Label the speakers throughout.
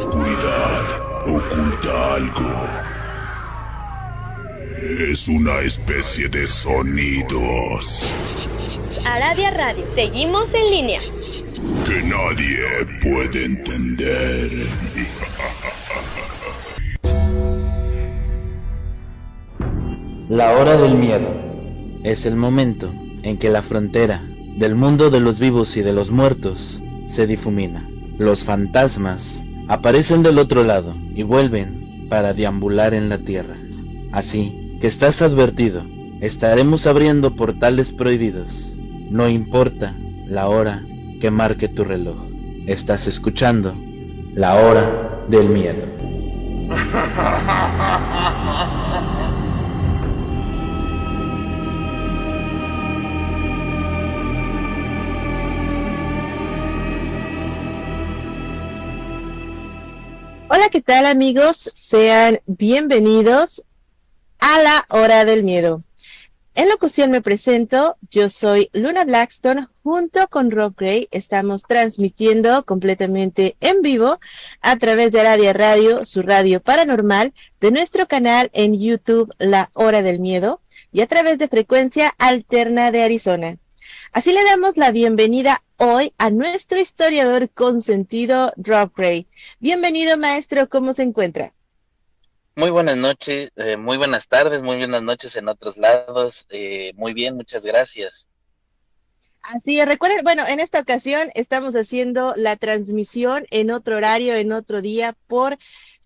Speaker 1: oscuridad oculta algo. Es una especie de sonidos.
Speaker 2: Aradia Radio, seguimos en línea.
Speaker 1: Que nadie puede entender.
Speaker 3: La hora del miedo es el momento en que la frontera del mundo de los vivos y de los muertos se difumina. Los fantasmas aparecen del otro lado y vuelven para deambular en la tierra. Así que estás advertido, estaremos abriendo portales prohibidos. No importa la hora que marque tu reloj. Estás escuchando la hora del miedo.
Speaker 4: Hola, ¿qué tal amigos? Sean bienvenidos a la hora del miedo. En locución me presento, yo soy Luna Blackstone, junto con Rob Gray estamos transmitiendo completamente en vivo a través de Radio Radio, su radio paranormal, de nuestro canal en YouTube La Hora del Miedo y a través de frecuencia alterna de Arizona. Así le damos la bienvenida hoy a nuestro historiador consentido, Rob Gray. Bienvenido, maestro, ¿cómo se encuentra?
Speaker 5: Muy buenas noches, eh, muy buenas tardes, muy buenas noches en otros lados. Eh, muy bien, muchas gracias.
Speaker 4: Así es, recuerden, bueno, en esta ocasión estamos haciendo la transmisión en otro horario, en otro día, por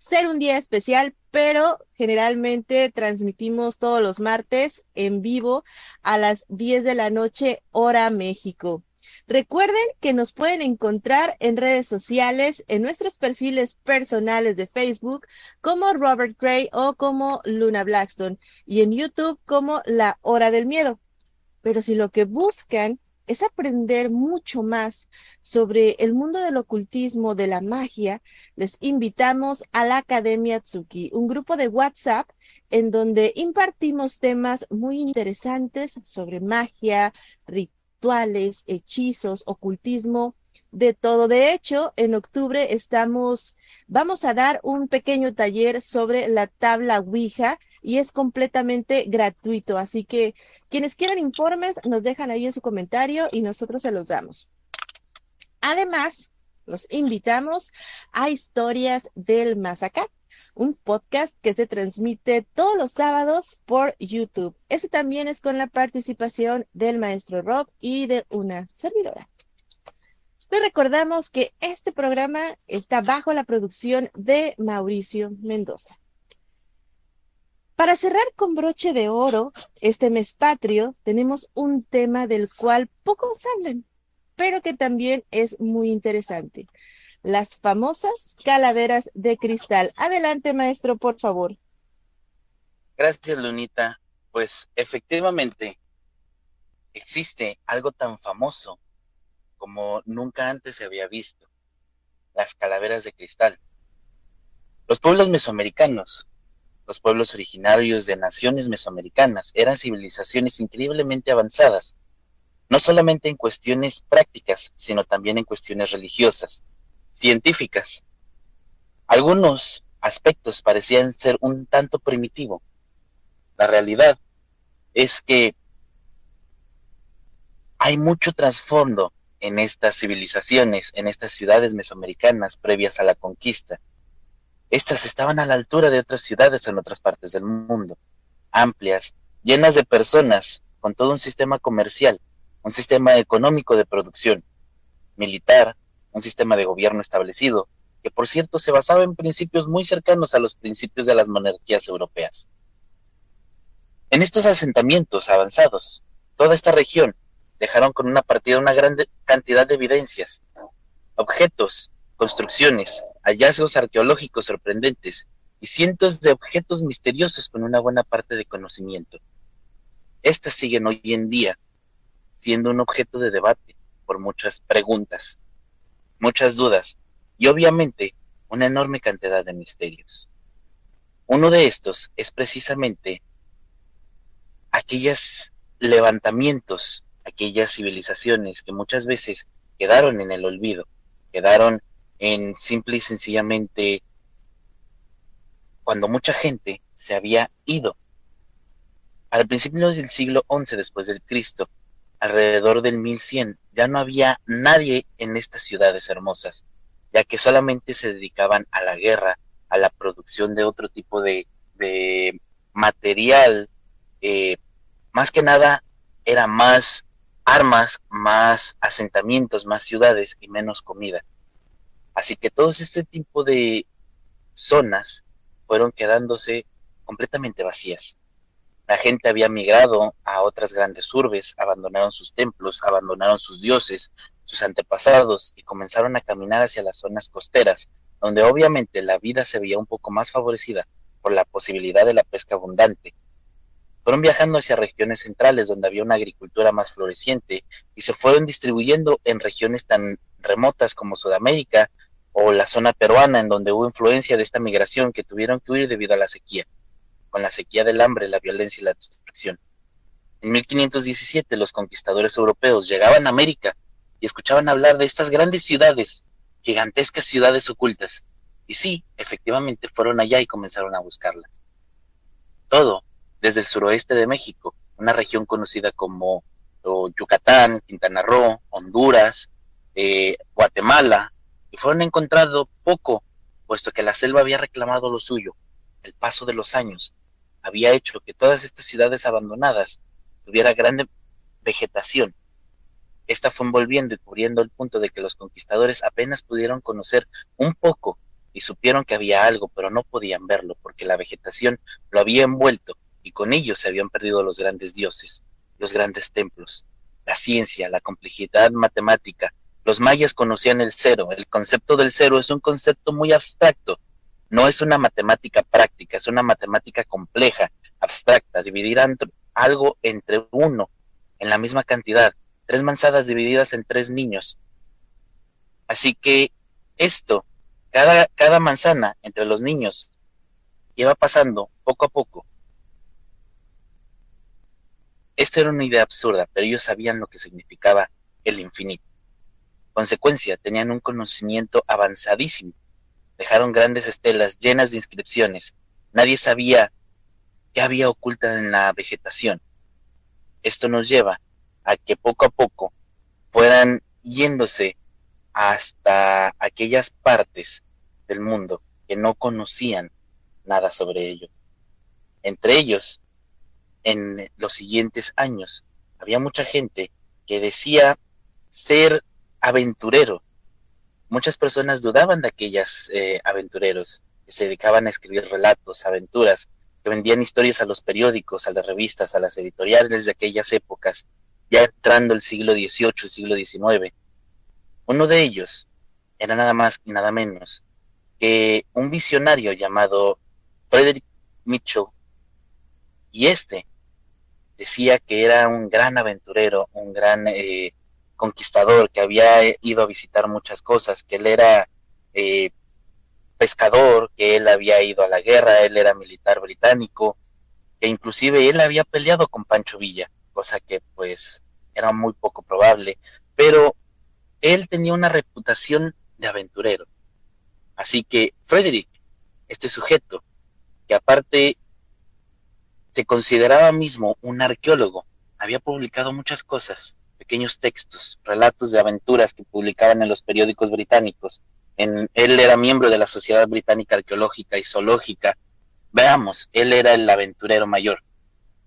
Speaker 4: ser un día especial, pero generalmente transmitimos todos los martes en vivo a las 10 de la noche, hora México. Recuerden que nos pueden encontrar en redes sociales, en nuestros perfiles personales de Facebook, como Robert Gray o como Luna Blackstone, y en YouTube como La Hora del Miedo. Pero si lo que buscan es aprender mucho más sobre el mundo del ocultismo, de la magia, les invitamos a la Academia Tsuki, un grupo de WhatsApp en donde impartimos temas muy interesantes sobre magia, rituales, hechizos, ocultismo, de todo. De hecho, en octubre estamos, vamos a dar un pequeño taller sobre la tabla Ouija y es completamente gratuito. Así que quienes quieran informes nos dejan ahí en su comentario y nosotros se los damos. Además, los invitamos a Historias del Más Acá, un podcast que se transmite todos los sábados por YouTube. Ese también es con la participación del maestro Rob y de una servidora. Les recordamos que este programa está bajo la producción de Mauricio Mendoza. Para cerrar con broche de oro este mes patrio, tenemos un tema del cual pocos hablan, pero que también es muy interesante. Las famosas calaveras de cristal. Adelante, maestro, por favor.
Speaker 5: Gracias, Lunita. Pues efectivamente, existe algo tan famoso como nunca antes se había visto, las calaveras de cristal. Los pueblos mesoamericanos, los pueblos originarios de naciones mesoamericanas, eran civilizaciones increíblemente avanzadas, no solamente en cuestiones prácticas, sino también en cuestiones religiosas, científicas. Algunos aspectos parecían ser un tanto primitivo. La realidad es que hay mucho trasfondo en estas civilizaciones, en estas ciudades mesoamericanas previas a la conquista. Estas estaban a la altura de otras ciudades en otras partes del mundo, amplias, llenas de personas, con todo un sistema comercial, un sistema económico de producción, militar, un sistema de gobierno establecido, que por cierto se basaba en principios muy cercanos a los principios de las monarquías europeas. En estos asentamientos avanzados, toda esta región dejaron con una partida una gran cantidad de evidencias, objetos, construcciones, hallazgos arqueológicos sorprendentes y cientos de objetos misteriosos con una buena parte de conocimiento. Estas siguen hoy en día siendo un objeto de debate por muchas preguntas, muchas dudas y obviamente una enorme cantidad de misterios. Uno de estos es precisamente aquellos levantamientos aquellas civilizaciones que muchas veces quedaron en el olvido, quedaron en simple y sencillamente cuando mucha gente se había ido. Al principio del siglo XI después del Cristo, alrededor del 1100, ya no había nadie en estas ciudades hermosas, ya que solamente se dedicaban a la guerra, a la producción de otro tipo de, material, eh, más que nada era más armas, más asentamientos, más ciudades y menos comida. Así que todos este tipo de zonas fueron quedándose completamente vacías. La gente había migrado a otras grandes urbes, abandonaron sus templos, abandonaron sus dioses, sus antepasados y comenzaron a caminar hacia las zonas costeras, donde obviamente la vida se veía un poco más favorecida por la posibilidad de la pesca abundante fueron viajando hacia regiones centrales donde había una agricultura más floreciente y se fueron distribuyendo en regiones tan remotas como Sudamérica o la zona peruana en donde hubo influencia de esta migración que tuvieron que huir debido a la sequía, con la sequía del hambre, la violencia y la destrucción. En 1517 los conquistadores europeos llegaban a América y escuchaban hablar de estas grandes ciudades, gigantescas ciudades ocultas. Y sí, efectivamente fueron allá y comenzaron a buscarlas. Todo desde el suroeste de México, una región conocida como Yucatán, Quintana Roo, Honduras, eh, Guatemala, y fueron encontrado poco, puesto que la selva había reclamado lo suyo. El paso de los años había hecho que todas estas ciudades abandonadas tuviera grande vegetación. Esta fue envolviendo y cubriendo el punto de que los conquistadores apenas pudieron conocer un poco y supieron que había algo, pero no podían verlo porque la vegetación lo había envuelto y con ellos se habían perdido los grandes dioses, los grandes templos, la ciencia, la complejidad matemática. Los mayas conocían el cero. El concepto del cero es un concepto muy abstracto. No es una matemática práctica, es una matemática compleja, abstracta. Dividir algo entre uno en la misma cantidad. Tres manzanas divididas en tres niños. Así que esto, cada, cada manzana entre los niños, lleva pasando poco a poco esta era una idea absurda, pero ellos sabían lo que significaba el infinito. Consecuencia, tenían un conocimiento avanzadísimo. Dejaron grandes estelas llenas de inscripciones. Nadie sabía qué había oculta en la vegetación. Esto nos lleva a que poco a poco fueran yéndose hasta aquellas partes del mundo que no conocían nada sobre ello. Entre ellos en los siguientes años. Había mucha gente que decía ser aventurero. Muchas personas dudaban de aquellos eh, aventureros que se dedicaban a escribir relatos, aventuras, que vendían historias a los periódicos, a las revistas, a las editoriales de aquellas épocas, ya entrando el siglo XVIII, el siglo XIX. Uno de ellos era nada más y nada menos que un visionario llamado Frederick Mitchell, y este decía que era un gran aventurero, un gran eh, conquistador, que había ido a visitar muchas cosas, que él era eh, pescador, que él había ido a la guerra, él era militar británico, que inclusive él había peleado con Pancho Villa, cosa que pues era muy poco probable, pero él tenía una reputación de aventurero. Así que Frederick, este sujeto, que aparte se consideraba mismo un arqueólogo. Había publicado muchas cosas, pequeños textos, relatos de aventuras que publicaban en los periódicos británicos. En, él era miembro de la Sociedad Británica Arqueológica y Zoológica. Veamos, él era el aventurero mayor,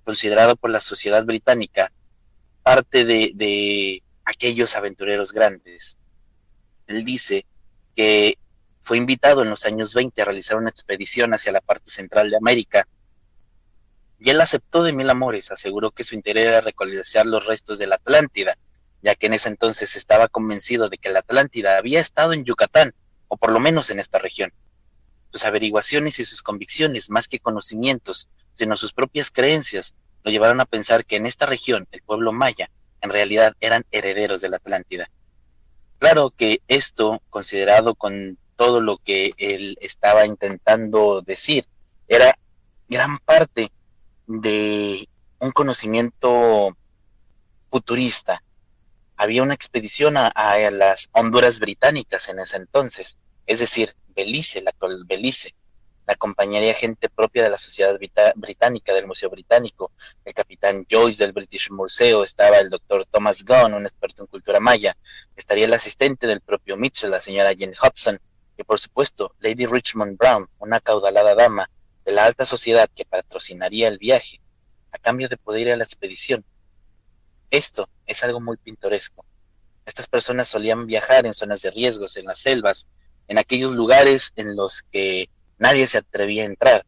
Speaker 5: considerado por la Sociedad Británica parte de, de aquellos aventureros grandes. Él dice que fue invitado en los años 20 a realizar una expedición hacia la parte central de América y él aceptó de mil amores, aseguró que su interés era recolectar los restos de la Atlántida, ya que en ese entonces estaba convencido de que la Atlántida había estado en Yucatán, o por lo menos en esta región. Sus averiguaciones y sus convicciones, más que conocimientos, sino sus propias creencias, lo llevaron a pensar que en esta región, el pueblo maya, en realidad eran herederos de la Atlántida. Claro que esto, considerado con todo lo que él estaba intentando decir, era gran parte de un conocimiento futurista. Había una expedición a, las Honduras británicas en ese entonces, es decir, Belice, la actual Belice. La acompañaría gente propia de la Sociedad Británica, del Museo Británico, el capitán Joyce del British Museum, estaba el doctor Thomas Gunn, un experto en cultura maya, estaría el asistente del propio Mitchell, la señora Jane Hudson, y por supuesto Lady Richmond Brown, una caudalada dama de la alta sociedad que patrocinaría el viaje a cambio de poder ir a la expedición. Esto es algo muy pintoresco. Estas personas solían viajar en zonas de riesgos, en las selvas, en aquellos lugares en los que nadie se atrevía a entrar.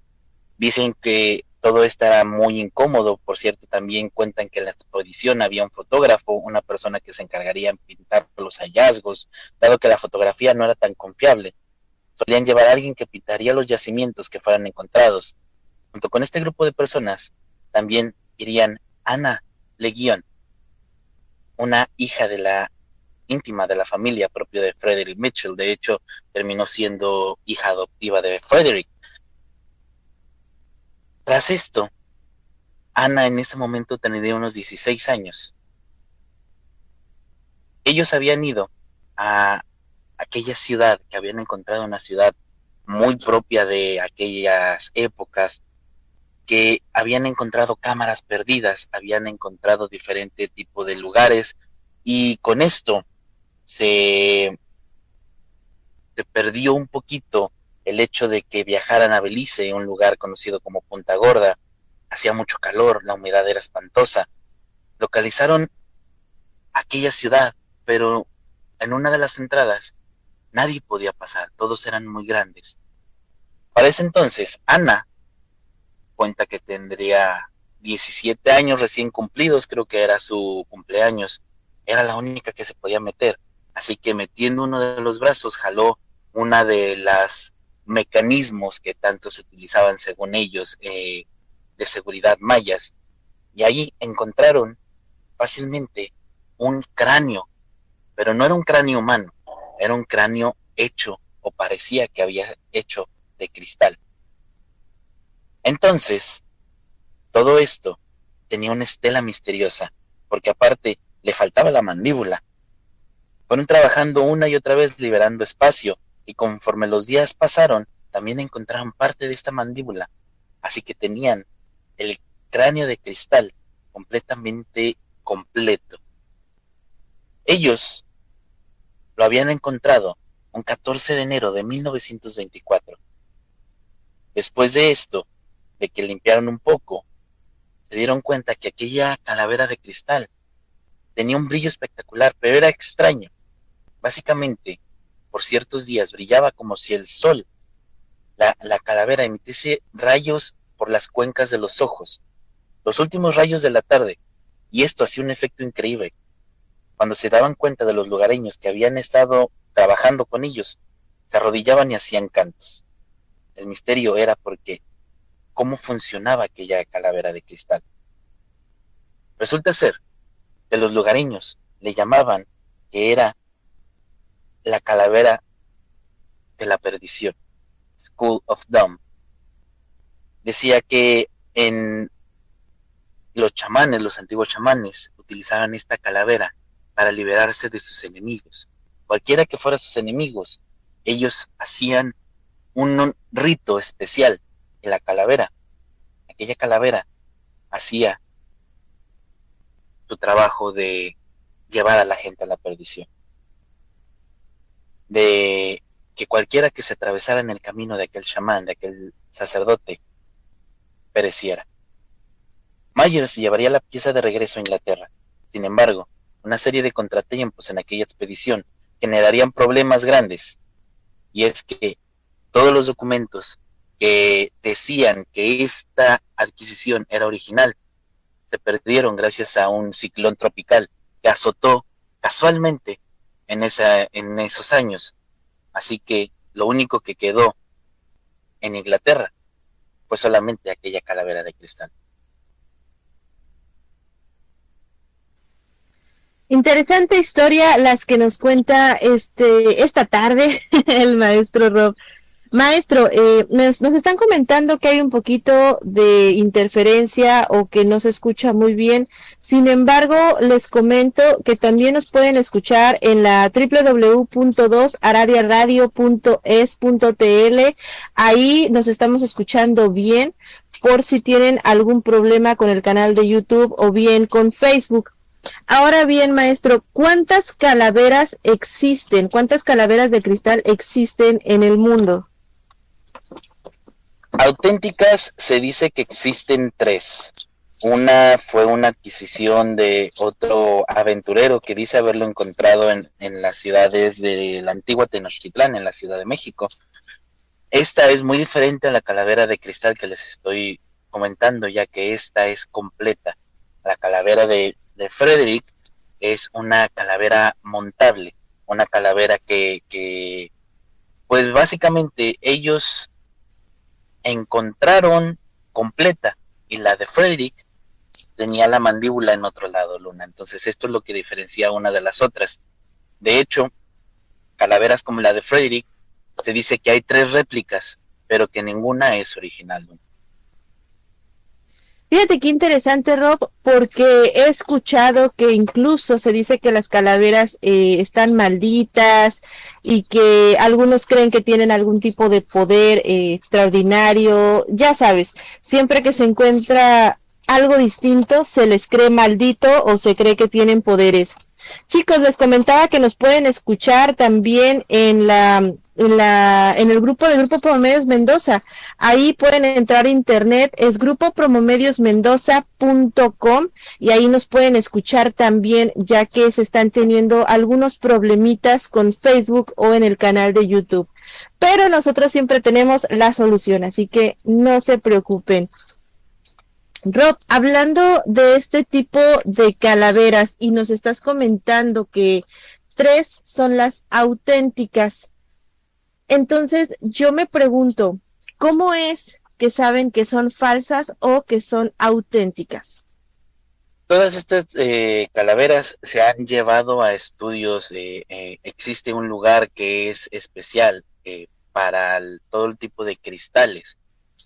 Speaker 5: Dicen que todo esto muy incómodo, por cierto, también cuentan que en la exposición había un fotógrafo, una persona que se encargaría en pintar los hallazgos, dado que la fotografía no era tan confiable. Solían llevar a alguien que pintaría los yacimientos que fueran encontrados. Junto con este grupo de personas, también irían Ana Leguión, una hija de la íntima de la familia propia de Frederick Mitchell. De hecho, terminó siendo hija adoptiva de Frederick. Tras esto, Ana en ese momento tenía unos 16 años. Ellos habían ido a aquella ciudad, que habían encontrado una ciudad muy propia de aquellas épocas, que habían encontrado cámaras perdidas, habían encontrado diferente tipo de lugares y con esto se, perdió un poquito el hecho de que viajaran a Belice, un lugar conocido como Punta Gorda. Hacía mucho calor, la humedad era espantosa. Localizaron aquella ciudad, pero en una de las entradas nadie podía pasar, todos eran muy grandes. Para ese entonces, Ana cuenta que tendría 17 años recién cumplidos, creo que era su cumpleaños, era la única que se podía meter. Así que metiendo uno de los brazos, jaló una de las mecanismos que tanto se utilizaban según ellos eh, de seguridad mayas y ahí encontraron fácilmente un cráneo, pero no era un cráneo humano, era un cráneo hecho o parecía que había hecho de cristal. Entonces, todo esto tenía una estela misteriosa, porque aparte le faltaba la mandíbula, fueron trabajando una y otra vez liberando espacio, y conforme los días pasaron, también encontraron parte de esta mandíbula, así que tenían el cráneo de cristal completamente completo. Ellos lo habían encontrado un 14 de enero de 1924. Después de esto, de que limpiaron un poco, se dieron cuenta que aquella calavera de cristal tenía un brillo espectacular, pero era extraño. Básicamente, por ciertos días brillaba como si el sol, la, calavera, emitiese rayos por las cuencas de los ojos, los últimos rayos de la tarde, y esto hacía un efecto increíble. Cuando se daban cuenta de los lugareños que habían estado trabajando con ellos, se arrodillaban y hacían cantos. El misterio era porque cómo funcionaba aquella calavera de cristal. Resulta ser que los lugareños le llamaban que era la calavera de la perdición, School of Doom. Decía que en los chamanes, los antiguos chamanes, utilizaban esta calavera para liberarse de sus enemigos. Cualquiera que fuera sus enemigos, ellos hacían un rito especial en la calavera. Aquella calavera hacía su trabajo de llevar a la gente a la perdición de que cualquiera que se atravesara en el camino de aquel chamán, de aquel sacerdote, pereciera. Myers llevaría la pieza de regreso a Inglaterra. Sin embargo, una serie de contratiempos en aquella expedición generarían problemas grandes. Y es que todos los documentos que decían que esta adquisición era original se perdieron gracias a un ciclón tropical que azotó casualmente en, esa, en esos años. Así que lo único que quedó en Inglaterra fue solamente aquella calavera de cristal.
Speaker 4: Interesante historia las que nos cuenta este esta tarde el maestro Rob. Maestro, eh, nos, están comentando que hay un poquito de interferencia o que no se escucha muy bien. Sin embargo, les comento que también nos pueden escuchar en la www.2aradiaradio.es.tl. Ahí nos estamos escuchando bien por si tienen algún problema con el canal de YouTube o bien con Facebook. Ahora bien, maestro, ¿cuántas calaveras existen? ¿Cuántas calaveras de cristal existen en el mundo?
Speaker 5: Auténticas se dice que existen tres. Una fue una adquisición de otro aventurero que dice haberlo encontrado en, las ciudades de la antigua Tenochtitlán, en la Ciudad de México. Esta es muy diferente a la calavera de cristal que les estoy comentando, ya que esta es completa. La calavera de, de Frederick es una calavera montable, una calavera que, pues básicamente ellos encontraron completa y la de Frederick tenía la mandíbula en otro lado, Luna. Entonces esto es lo que diferencia una de las otras. De hecho, calaveras como la de Frederick, se dice que hay tres réplicas, pero que ninguna es original. Luna.
Speaker 4: Fíjate qué interesante, Rob, porque he escuchado que incluso se dice que las calaveras eh, están malditas y que algunos creen que tienen algún tipo de poder eh, extraordinario. Ya sabes, siempre que se encuentra algo distinto, se les cree maldito o se cree que tienen poderes. Chicos, les comentaba que nos pueden escuchar también en la, en la, en el grupo de Grupo Promomedios Mendoza. Ahí pueden entrar a internet, es grupopromomediosmendoza.com y ahí nos pueden escuchar también, ya que se están teniendo algunos problemitas con Facebook o en el canal de YouTube. Pero nosotros siempre tenemos la solución, así que no se preocupen. Rob, hablando de este tipo de calaveras y nos estás comentando que tres son las auténticas, entonces yo me pregunto, ¿cómo es que saben que son falsas o que son auténticas?
Speaker 5: Todas estas eh, calaveras se han llevado a estudios. Eh, eh, existe un lugar que es especial para todo el tipo de cristales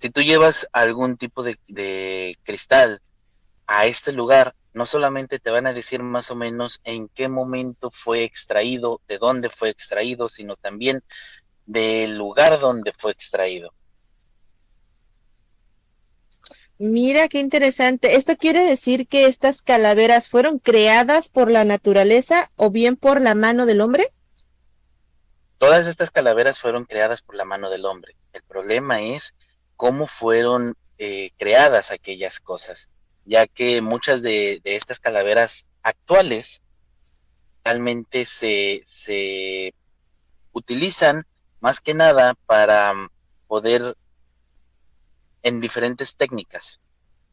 Speaker 5: si tú llevas algún tipo de, cristal a este lugar, no solamente te van a decir más o menos en qué momento fue extraído, de dónde fue extraído, sino también del lugar donde fue extraído.
Speaker 4: Mira qué interesante. ¿Esto quiere decir que estas calaveras fueron creadas por la naturaleza o bien por la mano del hombre?
Speaker 5: Todas estas calaveras fueron creadas por la mano del hombre. El problema es cómo fueron eh, creadas aquellas cosas, ya que muchas de, estas calaveras actuales realmente se, se utilizan más que nada para mm, poder en diferentes técnicas.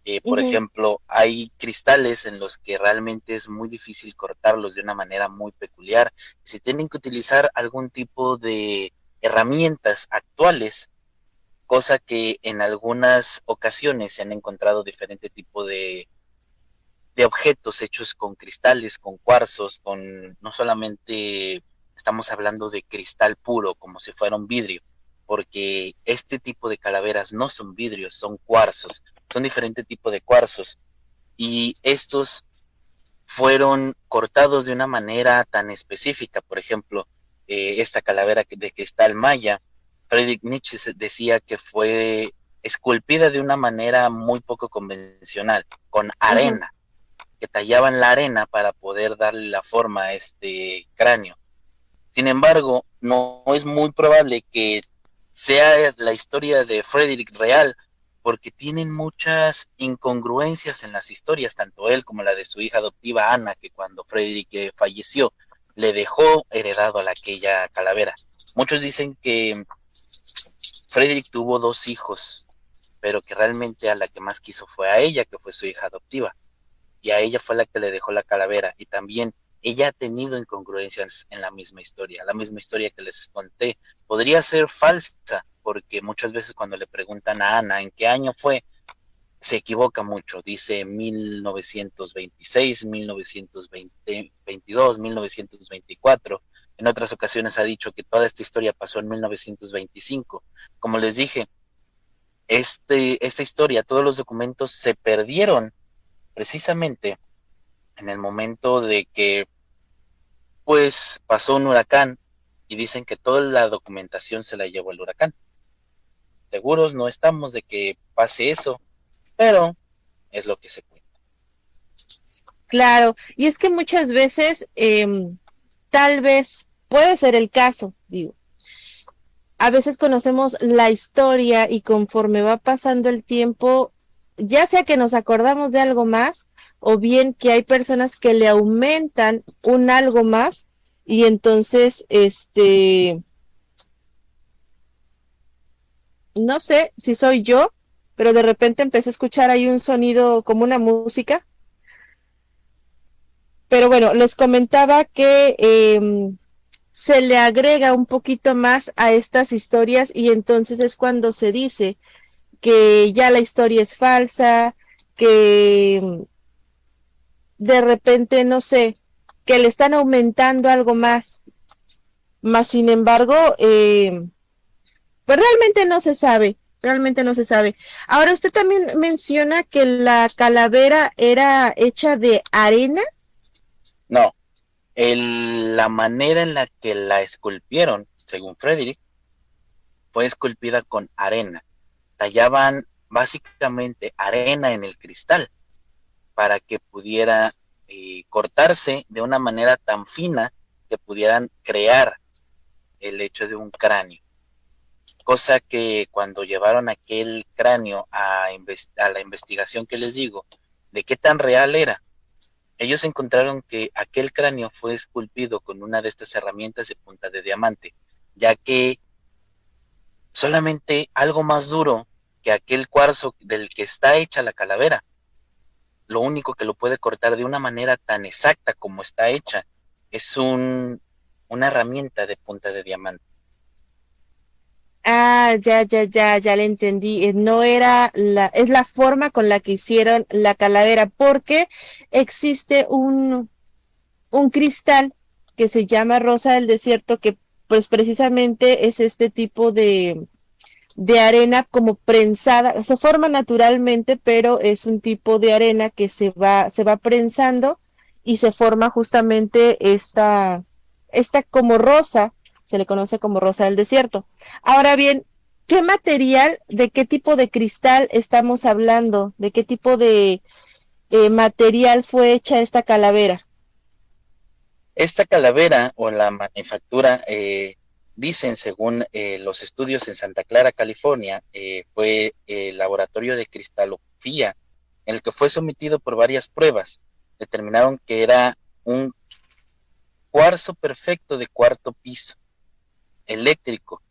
Speaker 5: Eh, por ejemplo, hay cristales en los que realmente es muy difícil cortarlos de una manera muy peculiar. Se tienen que utilizar algún tipo de herramientas actuales cosa que en algunas ocasiones se han encontrado diferente tipo de, de objetos hechos con cristales, con cuarzos, con no solamente estamos hablando de cristal puro como si fuera un vidrio, porque este tipo de calaveras no son vidrios, son cuarzos, son diferente tipo de cuarzos y estos fueron cortados de una manera tan específica, por ejemplo, eh, esta calavera de cristal maya Friedrich Nietzsche decía que fue esculpida de una manera muy poco convencional, con arena, que tallaban la arena para poder darle la forma a este cráneo. Sin embargo, no es muy probable que sea la historia de Friedrich real, porque tienen muchas incongruencias en las historias, tanto él como la de su hija adoptiva Ana, que cuando Friedrich eh, falleció le dejó heredado a aquella calavera. Muchos dicen que Frederick tuvo dos hijos, pero que realmente a la que más quiso fue a ella, que fue su hija adoptiva. Y a ella fue la que le dejó la calavera. Y también ella ha tenido incongruencias en la misma historia, la misma historia que les conté. Podría ser falsa, porque muchas veces cuando le preguntan a Ana en qué año fue, se equivoca mucho. Dice 1926, 1922, 1924. en otras ocasiones ha dicho que toda esta historia pasó en 1925. Como les dije, este, esta historia, todos los documentos se perdieron precisamente en el momento de que pues pasó un huracán y dicen que toda la documentación se la llevó el huracán. Seguros no estamos de que pase eso, pero es lo que se cuenta.
Speaker 4: Claro, y es que muchas veces, em, tal vez, puede ser el caso, digo, a veces conocemos la historia y conforme va pasando el tiempo, ya sea que nos acordamos de algo más o bien que hay personas que le aumentan un algo más y entonces, este, no sé si soy yo, pero de repente empecé a escuchar ahí un sonido como una música. Pero bueno, les comentaba que em, se le agrega un poquito más a estas historias y entonces es cuando se dice que ya la historia es falsa, que de repente, no sé, que le están aumentando algo más. Más sin embargo, em, pues realmente no se sabe, realmente no se sabe. Ahora usted también menciona que la calavera era hecha de arena.
Speaker 5: No, la manera en la que la esculpieron, según Frederick, fue esculpida con arena. Tallaban básicamente arena en el cristal para que pudiera eh, cortarse de una manera tan fina que pudieran crear el hecho de un cráneo. Cosa que cuando llevaron aquel cráneo a, a la investigación que les digo, de qué tan real era, ellos encontraron que aquel cráneo fue esculpido con una de estas herramientas de punta de diamante, ya que solamente algo más duro que aquel cuarzo del que está hecha la calavera, lo único que lo puede cortar de una manera tan exacta como está hecha, es un, una herramienta de punta de diamante.
Speaker 4: Ah, ya, ya, ya, ya le entendí. Eh, no era la, es la forma con la que hicieron la calavera, porque existe un, un cristal que se llama rosa del desierto, que pues precisamente es este tipo de, de arena como prensada, se forma naturalmente, pero es un tipo de arena que se va, se va prensando y se forma justamente esta, esta como rosa se le conoce como rosa del desierto. Ahora bien, ¿qué material, de qué tipo de cristal estamos hablando? ¿De qué tipo de eh, material fue hecha esta calavera?
Speaker 5: Esta calavera o la manufactura, eh, dicen según eh, los estudios en Santa Clara, California, fue el laboratorio de cristalografía en el que fue sometido por varias pruebas. Determinaron que era un cuarzo perfecto de cuarto piso eléctrico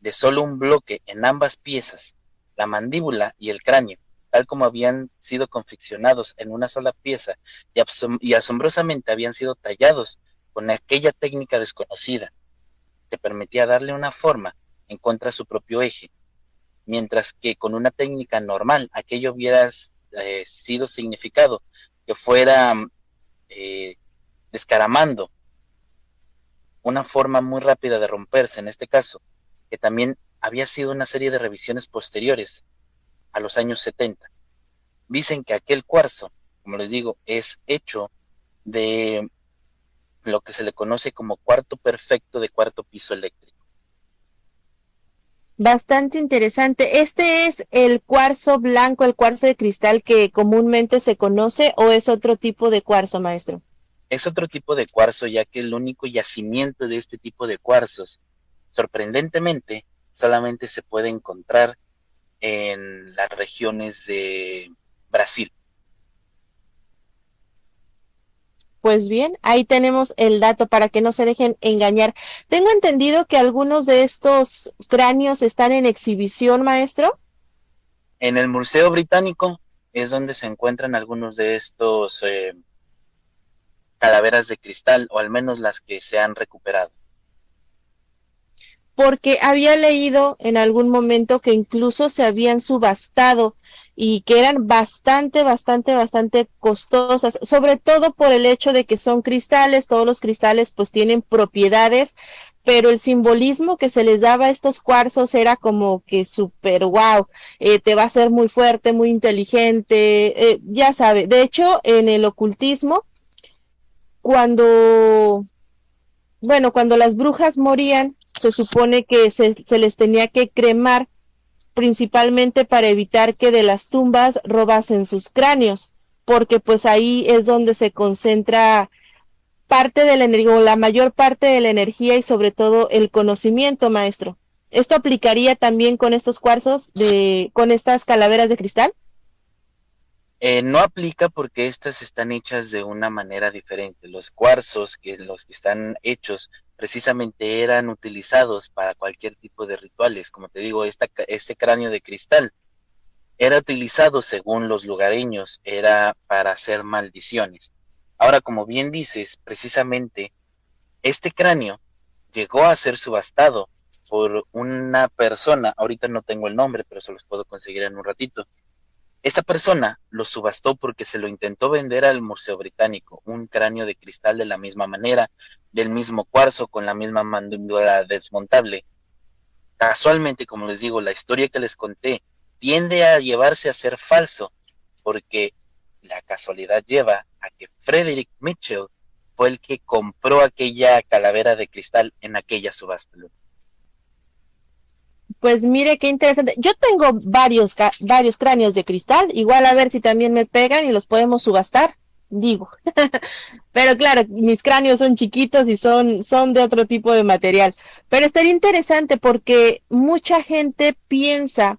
Speaker 5: de solo un bloque en ambas piezas, la mandíbula y el cráneo, tal como habían sido confeccionados en una sola pieza y, asombrosamente habían sido tallados con aquella técnica desconocida que permitía darle una forma en contra de su propio eje, mientras que con una técnica normal aquello hubiera eh, sido significado que fuera eh, descaramando una forma muy rápida de romperse en este caso, que también había sido una serie de revisiones posteriores a los años 70. Dicen que aquel cuarzo, como les digo, es hecho de lo que se le conoce como cuarto perfecto de cuarto piso eléctrico.
Speaker 4: Bastante interesante. ¿Este es el cuarzo blanco, el cuarzo de cristal que comúnmente se conoce o es otro tipo de cuarzo, maestro?
Speaker 5: Es otro tipo de cuarzo, ya que el único yacimiento de este tipo de cuarzos, sorprendentemente, solamente se puede encontrar en las regiones de Brasil.
Speaker 4: Pues bien, ahí tenemos el dato para que no se dejen engañar. Tengo entendido que algunos de estos cráneos están en exhibición, maestro.
Speaker 5: En el Museo Británico es donde se encuentran algunos de estos eh, calaveras de cristal, o al menos las que se han recuperado.
Speaker 4: Porque había leído en algún momento que incluso se habían subastado y que eran bastante, bastante, bastante costosas, sobre todo por el hecho de que son cristales, todos los cristales pues tienen propiedades, pero el simbolismo que se les daba a estos cuarzos era como que súper wow, eh, te va a ser muy fuerte, muy inteligente, eh, ya sabe, de hecho en el ocultismo, cuando, bueno, cuando las brujas morían, se supone que se, se les tenía que cremar principalmente para evitar que de las tumbas robasen sus cráneos, porque pues ahí es donde se concentra parte de la energía o la mayor parte de la energía y sobre todo el conocimiento, maestro. ¿Esto aplicaría también con estos cuarzos de con estas calaveras de cristal?
Speaker 5: Eh, no aplica porque estas están hechas de una manera diferente. Los cuarzos que los que están hechos precisamente eran utilizados para cualquier tipo de rituales. Como te digo, este cráneo de cristal era utilizado según los lugareños, era para hacer maldiciones. Ahora, como bien dices, precisamente este cráneo llegó a ser subastado por una persona, ahorita no tengo el nombre, pero se los puedo conseguir en un ratito, esta persona lo subastó porque se lo intentó vender al Museo Británico, un cráneo de cristal de la misma manera, del mismo cuarzo, con la misma mandíbula desmontable. Casualmente, como les digo, la historia que les conté tiende a llevarse a ser falso, porque la casualidad lleva a que Frederick Mitchell fue el que compró aquella calavera de cristal en aquella subasta.
Speaker 4: Pues mire qué interesante. Yo tengo varios, varios cráneos de cristal, igual a ver si también me pegan y los podemos subastar, digo. Pero claro, mis cráneos son chiquitos y son, son de otro tipo de material. Pero estaría interesante porque mucha gente piensa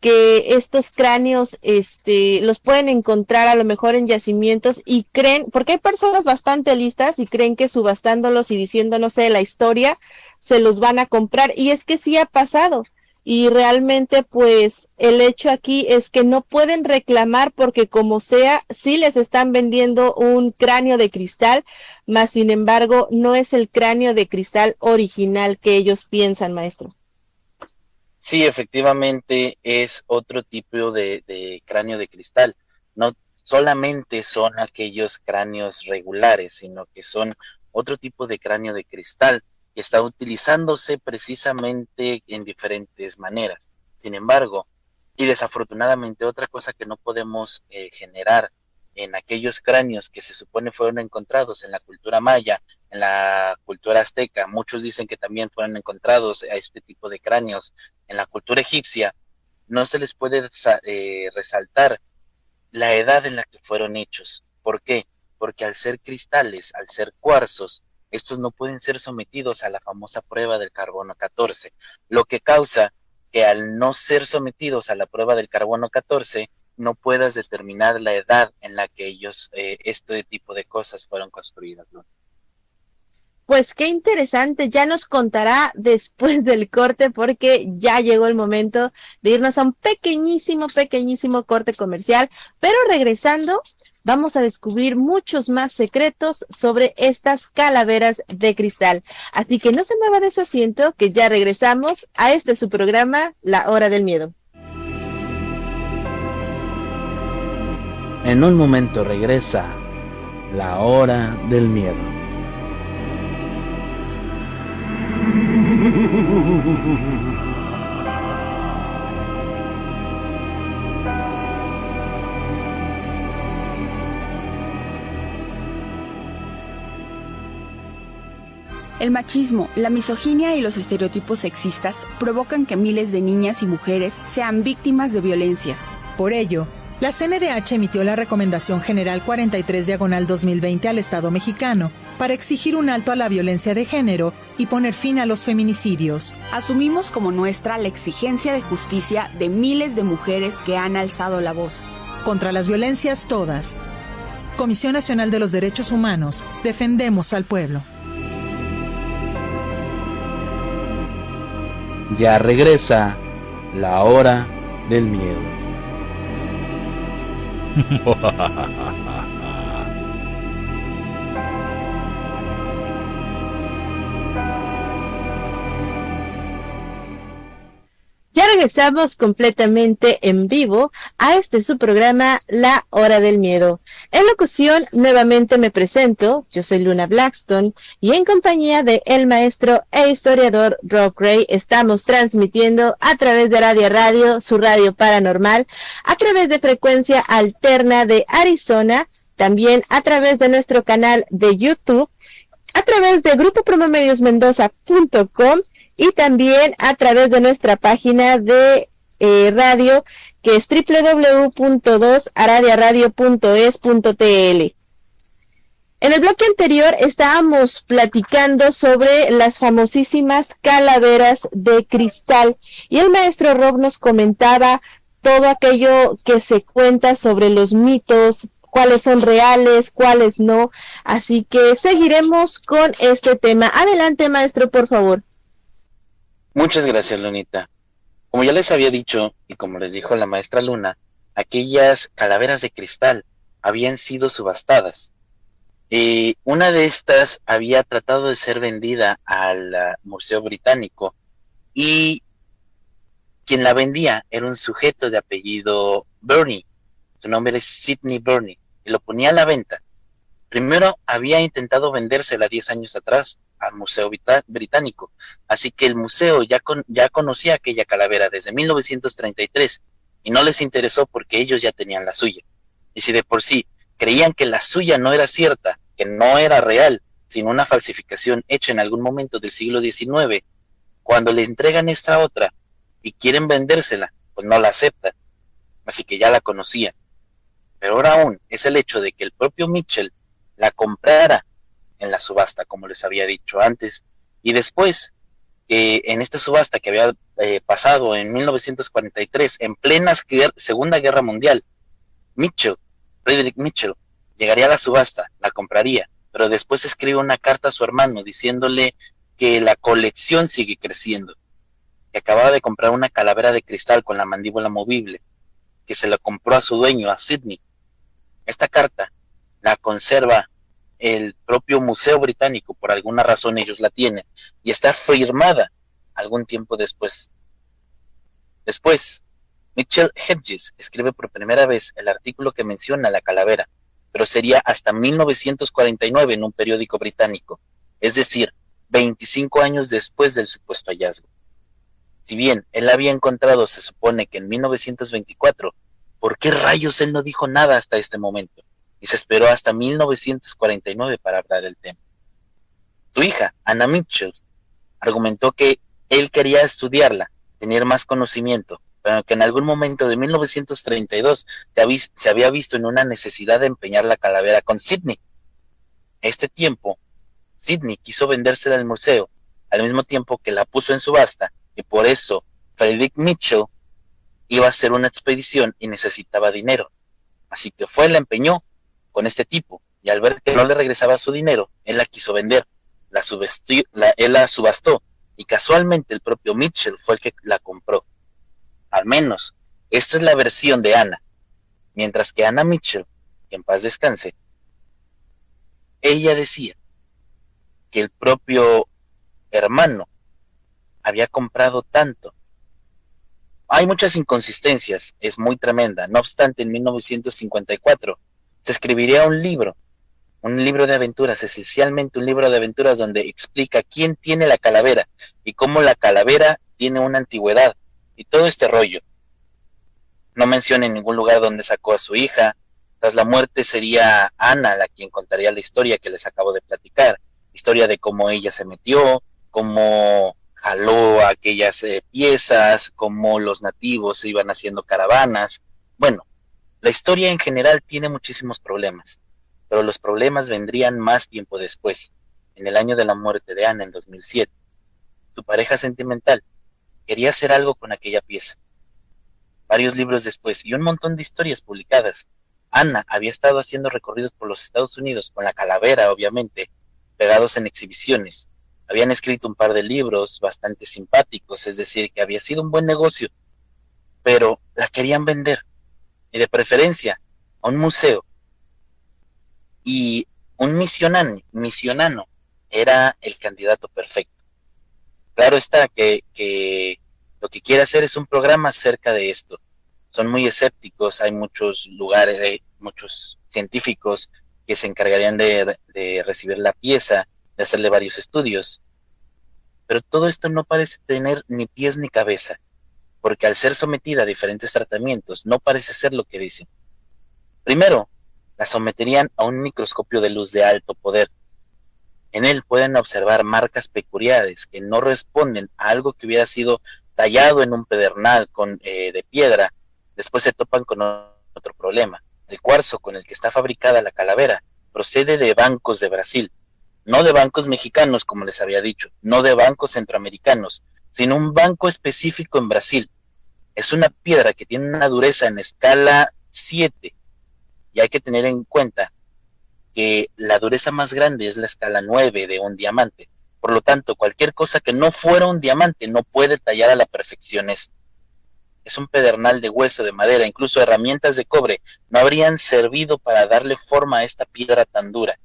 Speaker 4: que estos cráneos este, los pueden encontrar a lo mejor en yacimientos y creen, porque hay personas bastante listas y creen que subastándolos y diciendo, no sé, la historia, se los van a comprar. Y es que sí ha pasado. Y realmente, pues, el hecho aquí es que no pueden reclamar porque como sea, sí les están vendiendo un cráneo de cristal, más sin embargo, no es el cráneo de cristal original que ellos piensan, maestro.
Speaker 5: Sí, efectivamente es otro tipo de, cráneo de cristal. No solamente son aquellos cráneos regulares, sino que son otro tipo de cráneo de cristal que está utilizándose precisamente en diferentes maneras. Sin embargo, y desafortunadamente otra cosa que no podemos eh, generar en aquellos cráneos que se supone fueron encontrados en la cultura maya, en la cultura azteca, muchos dicen que también fueron encontrados a este tipo de cráneos en la cultura egipcia, no se les puede eh, resaltar la edad en la que fueron hechos. ¿Por qué? Porque al ser cristales, al ser cuarzos, estos no pueden ser sometidos a la famosa prueba del carbono 14, lo que causa que al no ser sometidos a la prueba del carbono 14, no puedas determinar la edad en la que ellos, eh, este tipo de cosas fueron construidas.
Speaker 4: Pues qué interesante, ya nos contará después del corte porque ya llegó el momento de irnos a un pequeñísimo, pequeñísimo corte comercial, pero regresando vamos a descubrir muchos más secretos sobre estas calaveras de cristal. Así que no se mueva de su asiento que ya regresamos a este su programa, La Hora del Miedo.
Speaker 3: En un momento regresa La Hora del Miedo.
Speaker 6: El machismo, la misoginia y los estereotipos sexistas provocan que miles de niñas y mujeres sean víctimas de violencias.
Speaker 7: Por ello, la CNDH emitió la Recomendación General 43 Diagonal 2020 al Estado mexicano para exigir un alto a la violencia de género y poner fin a los feminicidios.
Speaker 6: Asumimos como nuestra la exigencia de justicia de miles de mujeres que han alzado la voz.
Speaker 7: Contra las violencias todas. Comisión Nacional de los Derechos Humanos, defendemos al pueblo.
Speaker 3: Ya regresa la hora del miedo.
Speaker 4: regresamos completamente en vivo a este su programa La Hora del Miedo. En locución, nuevamente me presento, yo soy Luna Blackstone y en compañía de el maestro e historiador Rob Gray estamos transmitiendo a través de Radio Radio, su radio paranormal, a través de frecuencia alterna de Arizona, también a través de nuestro canal de YouTube, a través de grupopromomediosmendoza.com y también a través de nuestra página de eh, radio que es www.2aradiaradio.es.tl. En el bloque anterior estábamos platicando sobre las famosísimas calaveras de cristal y el maestro Rob nos comentaba todo aquello que se cuenta sobre los mitos, cuáles son reales, cuáles no. Así que seguiremos con este tema. Adelante, maestro, por favor.
Speaker 5: Muchas gracias, Lunita. Como ya les había dicho, y como les dijo la maestra Luna, aquellas calaveras de cristal habían sido subastadas. Y una de estas había tratado de ser vendida al ah, Museo Británico y quien la vendía era un sujeto de apellido Burney. Su nombre es Sidney Burney y lo ponía a la venta. Primero había intentado vendérsela 10 años atrás al Museo Británico. Así que el museo ya, ya conocía aquella calavera desde 1933 y no les interesó porque ellos ya tenían la suya. Y si de por sí creían que la suya no era cierta, que no era real, sino una falsificación hecha en algún momento del siglo XIX, cuando le entregan esta otra y quieren vendérsela, pues no la aceptan. Así que ya la conocían. Pero ahora aún es el hecho de que el propio Mitchell la comprara en la subasta, como les había dicho antes. Y después, que en esta subasta que había eh, pasado en 1943, en plena Segunda Guerra Mundial, Mitchell, Frederick Mitchell, llegaría a la subasta, la compraría, pero después escribe una carta a su hermano diciéndole que la colección sigue creciendo, que acababa de comprar una calavera de cristal con la mandíbula movible, que se la compró a su dueño, a Sidney. Esta carta la conserva el propio Museo Británico, por alguna razón ellos la tienen, y está firmada algún tiempo después. Después, Mitchell Hedges escribe por primera vez el artículo que menciona la calavera, pero sería hasta 1949 en un periódico británico, es decir, 25 años después del supuesto hallazgo. Si bien él había encontrado, se supone que en 1924, ¿por qué rayos él no dijo nada hasta este momento? Y se esperó hasta 1949 para hablar del tema. Su hija, Anna Mitchell, argumentó que él quería estudiarla, tener más conocimiento, pero que en algún momento de 1932 se había visto en una necesidad de empeñar la calavera con Sidney. Este tiempo, Sidney quiso vendérsela al museo, al mismo tiempo que la puso en subasta, y por eso Frederick Mitchell iba a hacer una expedición y necesitaba dinero. Así que fue, la empeñó con este tipo, y al ver que no le regresaba su dinero, él la quiso vender, la, la él la subastó, y casualmente el propio Mitchell fue el que la compró. Al menos, esta es la versión de Ana. Mientras que Ana Mitchell, que en paz descanse, ella decía que el propio hermano había comprado tanto. Hay muchas inconsistencias, es muy tremenda. No obstante, en 1954, se escribiría un libro, un libro de aventuras, esencialmente un libro de aventuras donde explica quién tiene la calavera y cómo la calavera tiene una antigüedad y todo este rollo. No menciona en ningún lugar donde sacó a su hija. Tras la muerte sería Ana la quien contaría la historia que les acabo de platicar. Historia de cómo ella se metió, cómo jaló aquellas eh, piezas, cómo los nativos se iban haciendo caravanas. Bueno, la historia en general tiene muchísimos problemas, pero los problemas vendrían más tiempo después, en el año de la muerte de Ana en 2007. Su pareja sentimental quería hacer algo con aquella pieza. Varios libros después y un montón de historias publicadas, Ana había estado haciendo recorridos por los Estados Unidos con la calavera, obviamente, pegados en exhibiciones. Habían escrito un par de libros bastante simpáticos, es decir, que había sido un buen negocio, pero la querían vender y de preferencia a un museo. Y un misionano, misionano era el candidato perfecto. Claro está que, que lo que quiere hacer es un programa acerca de esto. Son muy escépticos, hay muchos lugares, hay muchos científicos que se encargarían de, de recibir la pieza, de hacerle varios estudios. Pero todo esto no parece tener ni pies ni cabeza, porque al ser sometida a diferentes tratamientos no parece ser lo que dicen. Primero, la someterían a un microscopio de luz de alto poder. En él pueden observar marcas peculiares que no responden a algo que hubiera sido tallado en un pedernal con, eh, de piedra. Después se topan con otro problema. El cuarzo con el que está fabricada la calavera procede de bancos de Brasil, no de bancos mexicanos, como les había dicho, no de bancos centroamericanos, sino un banco específico en Brasil. Es una piedra que tiene una dureza en escala 7 y hay que tener en cuenta que la dureza más grande es la escala 9 de un diamante. Por lo tanto, cualquier cosa que no fuera un diamante no puede tallar a la perfección eso. Es un pedernal de hueso, de madera, incluso herramientas de cobre no habrían servido para darle forma a esta piedra tan dura.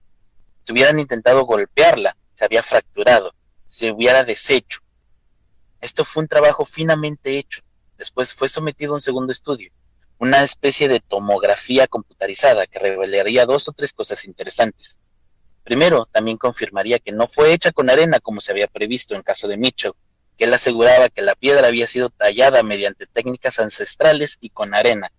Speaker 5: Si hubieran intentado golpearla, se había fracturado, se hubiera deshecho. Esto fue un trabajo finamente hecho. Después fue sometido a un segundo estudio una especie de tomografía computarizada que revelaría dos o tres cosas interesantes. Primero, también confirmaría que no fue hecha con arena como se había previsto en caso de Mitchell, que él aseguraba que la piedra había sido tallada mediante técnicas ancestrales y con arena,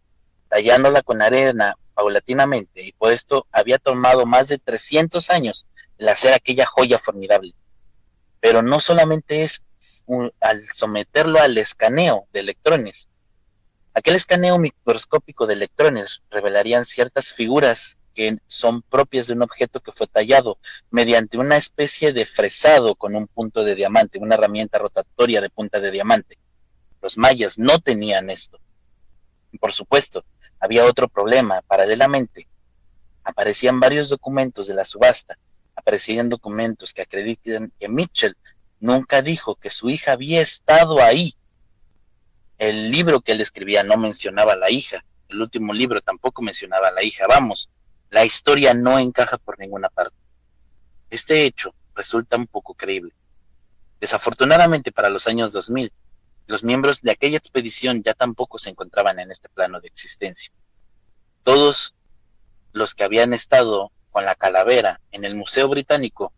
Speaker 5: tallándola con arena paulatinamente, y por esto había tomado más de 300 años el hacer aquella joya formidable. Pero no solamente es al someterlo al escaneo de electrones, Aquel escaneo microscópico de electrones revelarían ciertas figuras que son propias de un objeto que fue tallado mediante una especie de fresado con un punto de diamante, una herramienta rotatoria de punta de diamante. Los mayas no tenían esto. Por supuesto, había otro problema. Paralelamente, aparecían varios documentos de la subasta, aparecían documentos que acreditan que Mitchell nunca dijo que su hija había estado ahí el libro que él escribía no mencionaba a la hija, el último libro tampoco mencionaba a la hija. Vamos, la historia no encaja por ninguna parte. Este hecho resulta un poco creíble. Desafortunadamente para los años 2000, los miembros de aquella expedición ya tampoco se encontraban en este plano de existencia. Todos los que habían estado con la calavera en el Museo Británico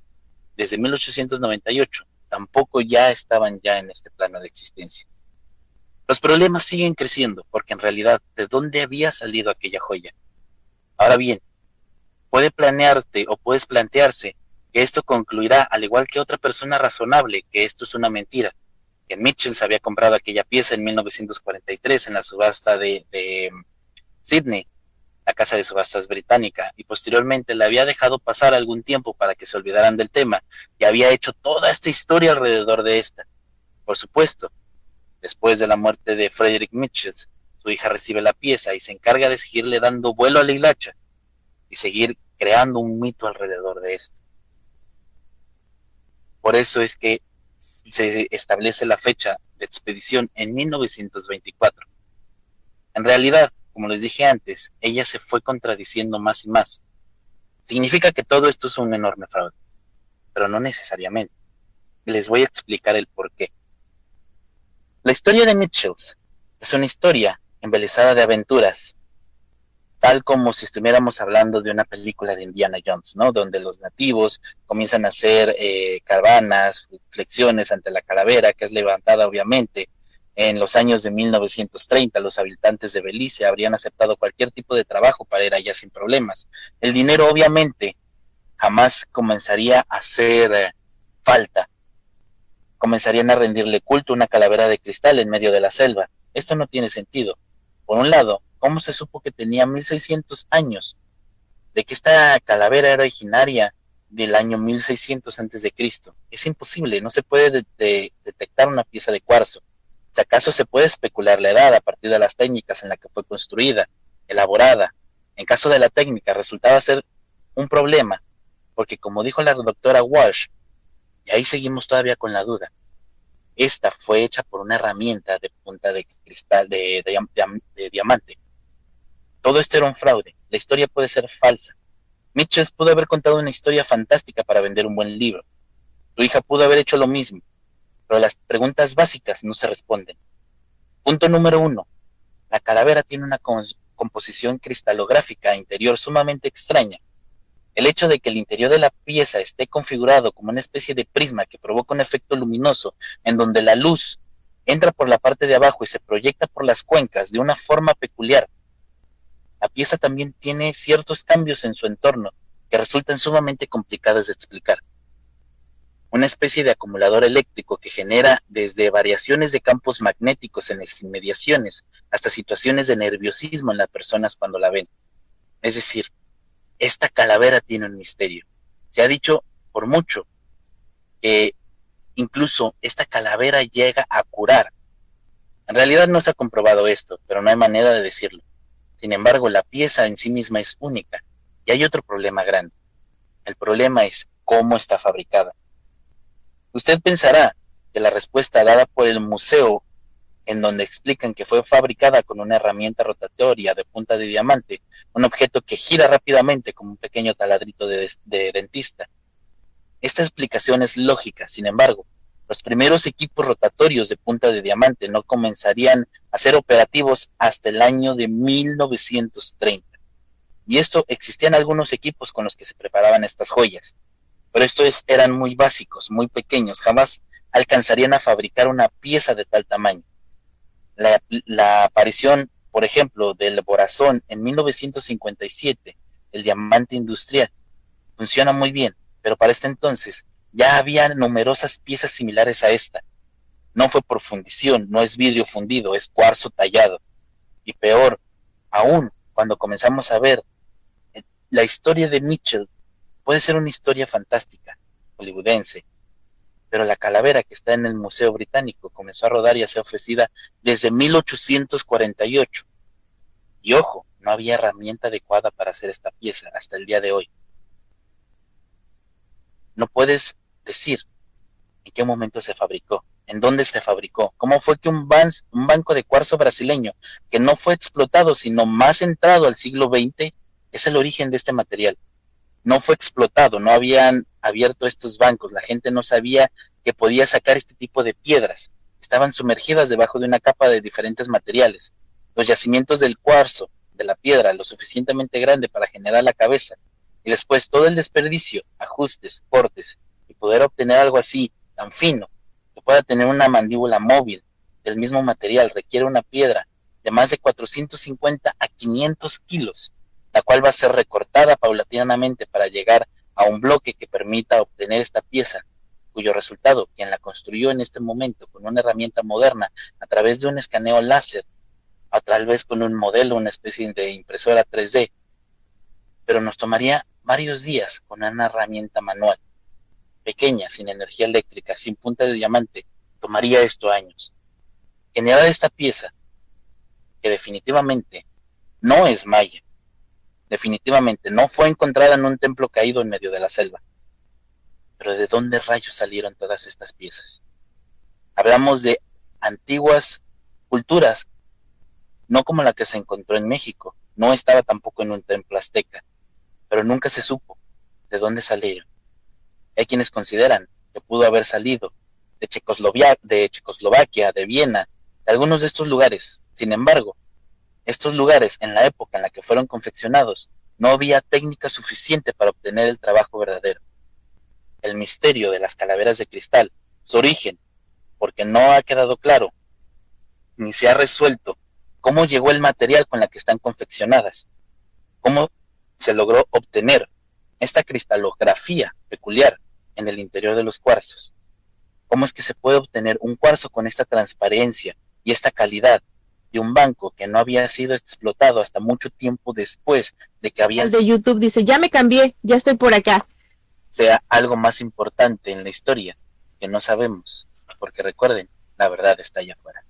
Speaker 5: desde 1898 tampoco ya estaban ya en este plano de existencia. Los problemas siguen creciendo, porque en realidad, ¿de dónde había salido aquella joya? Ahora bien, puede planearte o puedes plantearse que esto concluirá, al igual que otra persona razonable, que esto es una mentira. Que Mitchell se había comprado aquella pieza en 1943 en la subasta de, de Sydney, la casa de subastas británica, y posteriormente la había dejado pasar algún tiempo para que se olvidaran del tema, y había hecho toda esta historia alrededor de esta. Por supuesto, Después de la muerte de Frederick Mitchell, su hija recibe la pieza y se encarga de seguirle dando vuelo a la hilacha y seguir creando un mito alrededor de esto. Por eso es que se establece la fecha de expedición en 1924. En realidad, como les dije antes, ella se fue contradiciendo más y más. Significa que todo esto es un enorme fraude, pero no necesariamente. Les voy a explicar el por qué. La historia de Mitchells es una historia embelezada de aventuras, tal como si estuviéramos hablando de una película de Indiana Jones, ¿no? Donde los nativos comienzan a hacer eh, caravanas, flexiones ante la calavera, que es levantada obviamente. En los años de 1930, los habitantes de Belice habrían aceptado cualquier tipo de trabajo para ir allá sin problemas. El dinero obviamente jamás comenzaría a hacer eh, falta comenzarían a rendirle culto una calavera de cristal en medio de la selva. Esto no tiene sentido. Por un lado, ¿cómo se supo que tenía 1600 años? De que esta calavera era originaria del año 1600 antes de Cristo. Es imposible, no se puede detectar una pieza de cuarzo. Si acaso se puede especular la edad a partir de las técnicas en las que fue construida, elaborada. En caso de la técnica resultaba ser un problema, porque como dijo la doctora Walsh, y ahí seguimos todavía con la duda. Esta fue hecha por una herramienta de punta de cristal de, diamante. Todo esto era un fraude. La historia puede ser falsa. Mitchell pudo haber contado una historia fantástica para vender un buen libro. Tu hija pudo haber hecho lo mismo. Pero las preguntas básicas no se responden. Punto número uno. La calavera tiene una composición cristalográfica interior sumamente extraña. El hecho de que el interior de la pieza esté configurado como una especie de prisma que provoca un efecto luminoso en donde la luz entra por la parte de abajo y se proyecta por las cuencas de una forma peculiar. La pieza también tiene ciertos cambios en su entorno que resultan sumamente complicados de explicar. Una especie de acumulador eléctrico que genera desde variaciones de campos magnéticos en las inmediaciones hasta situaciones de nerviosismo en las personas cuando la ven. Es decir, esta calavera tiene un misterio. Se ha dicho por mucho que incluso esta calavera llega a curar. En realidad no se ha comprobado esto, pero no hay manera de decirlo. Sin embargo, la pieza en sí misma es única y hay otro problema grande. El problema es cómo está fabricada. Usted pensará que la respuesta dada por el museo, en donde explican que fue fabricada con una herramienta rotatoria de punta de diamante, un objeto que gira rápidamente como un pequeño taladrito de, de dentista, esta explicación es lógica, sin embargo, los primeros equipos rotatorios de punta de diamante no comenzarían a ser operativos hasta el año de 1930. Y esto existían algunos equipos con los que se preparaban estas joyas, pero estos eran muy básicos, muy pequeños, jamás alcanzarían a fabricar una pieza de tal tamaño. La, la aparición, por ejemplo, del borazón en 1957, el diamante industrial, funciona muy bien, pero para este entonces ya había numerosas piezas similares a esta. No fue por fundición, no es vidrio fundido, es cuarzo tallado. Y peor, aún cuando comenzamos a ver eh, la historia de Mitchell, puede ser una historia fantástica, hollywoodense, pero la calavera que está en el Museo Británico comenzó a rodar y a ser ofrecida desde 1848. Y ojo, no había herramienta adecuada para hacer esta pieza hasta el día de hoy no puedes decir en qué momento se fabricó, en dónde se fabricó, cómo fue que un, un banco de cuarzo brasileño que no fue explotado, sino más entrado al siglo XX, es el origen de este material. No fue explotado, no habían abierto estos bancos, la gente no sabía que podía sacar este tipo de piedras, estaban sumergidas debajo de una capa de diferentes materiales. Los yacimientos del cuarzo, de la piedra, lo suficientemente grande para generar la cabeza, y después todo el desperdicio, ajustes, cortes, y poder obtener algo así tan fino, que pueda tener una mandíbula móvil del mismo material, requiere una piedra de más de 450 a 500 kilos, la cual va a ser recortada paulatinamente para llegar a un bloque que permita obtener esta pieza, cuyo resultado, quien la construyó en este momento con una herramienta moderna a través de un escaneo láser, o tal vez con un modelo, una especie de impresora 3D, pero nos tomaría varios días con una herramienta manual, pequeña, sin energía eléctrica, sin punta de diamante, tomaría esto años. Generar esta pieza, que definitivamente no es maya, definitivamente no fue encontrada en un templo caído en medio de la selva. Pero ¿de dónde rayos salieron todas estas piezas? Hablamos de antiguas culturas, no como la que se encontró en México, no estaba tampoco en un templo azteca, pero nunca se supo de dónde salieron. Hay quienes consideran que pudo haber salido de, de Checoslovaquia, de Viena, de algunos de estos lugares. Sin embargo, estos lugares en la época en la que fueron confeccionados no había técnica suficiente para obtener el trabajo verdadero. El misterio de las calaveras de cristal, su origen, porque no ha quedado claro, ni se ha resuelto cómo llegó el material con la que están confeccionadas, cómo se logró obtener esta cristalografía peculiar en el interior de los cuarzos. ¿Cómo es que se puede obtener un cuarzo con esta transparencia y esta calidad de un banco que no había sido explotado hasta mucho tiempo después de que había...
Speaker 4: El de YouTube dice, ya me cambié, ya estoy por acá.
Speaker 5: Sea algo más importante en la historia que no sabemos, porque recuerden, la verdad está allá afuera.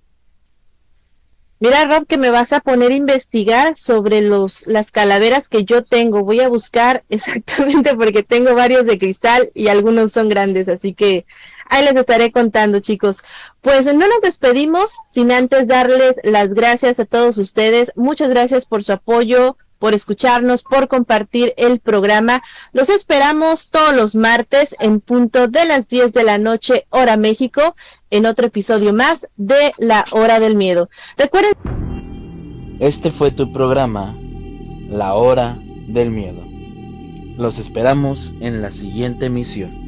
Speaker 4: Mira, Rob, que me vas a poner a investigar sobre los, las calaveras que yo tengo. Voy a buscar exactamente porque tengo varios de cristal y algunos son grandes, así que ahí les estaré contando, chicos. Pues no nos despedimos sin antes darles las gracias a todos ustedes. Muchas gracias por su apoyo, por escucharnos, por compartir el programa. Los esperamos todos los martes en punto de las 10 de la noche, hora México en otro episodio más de La Hora del Miedo. Recuerden...
Speaker 5: Este fue tu programa, La Hora del Miedo. Los esperamos en la siguiente emisión.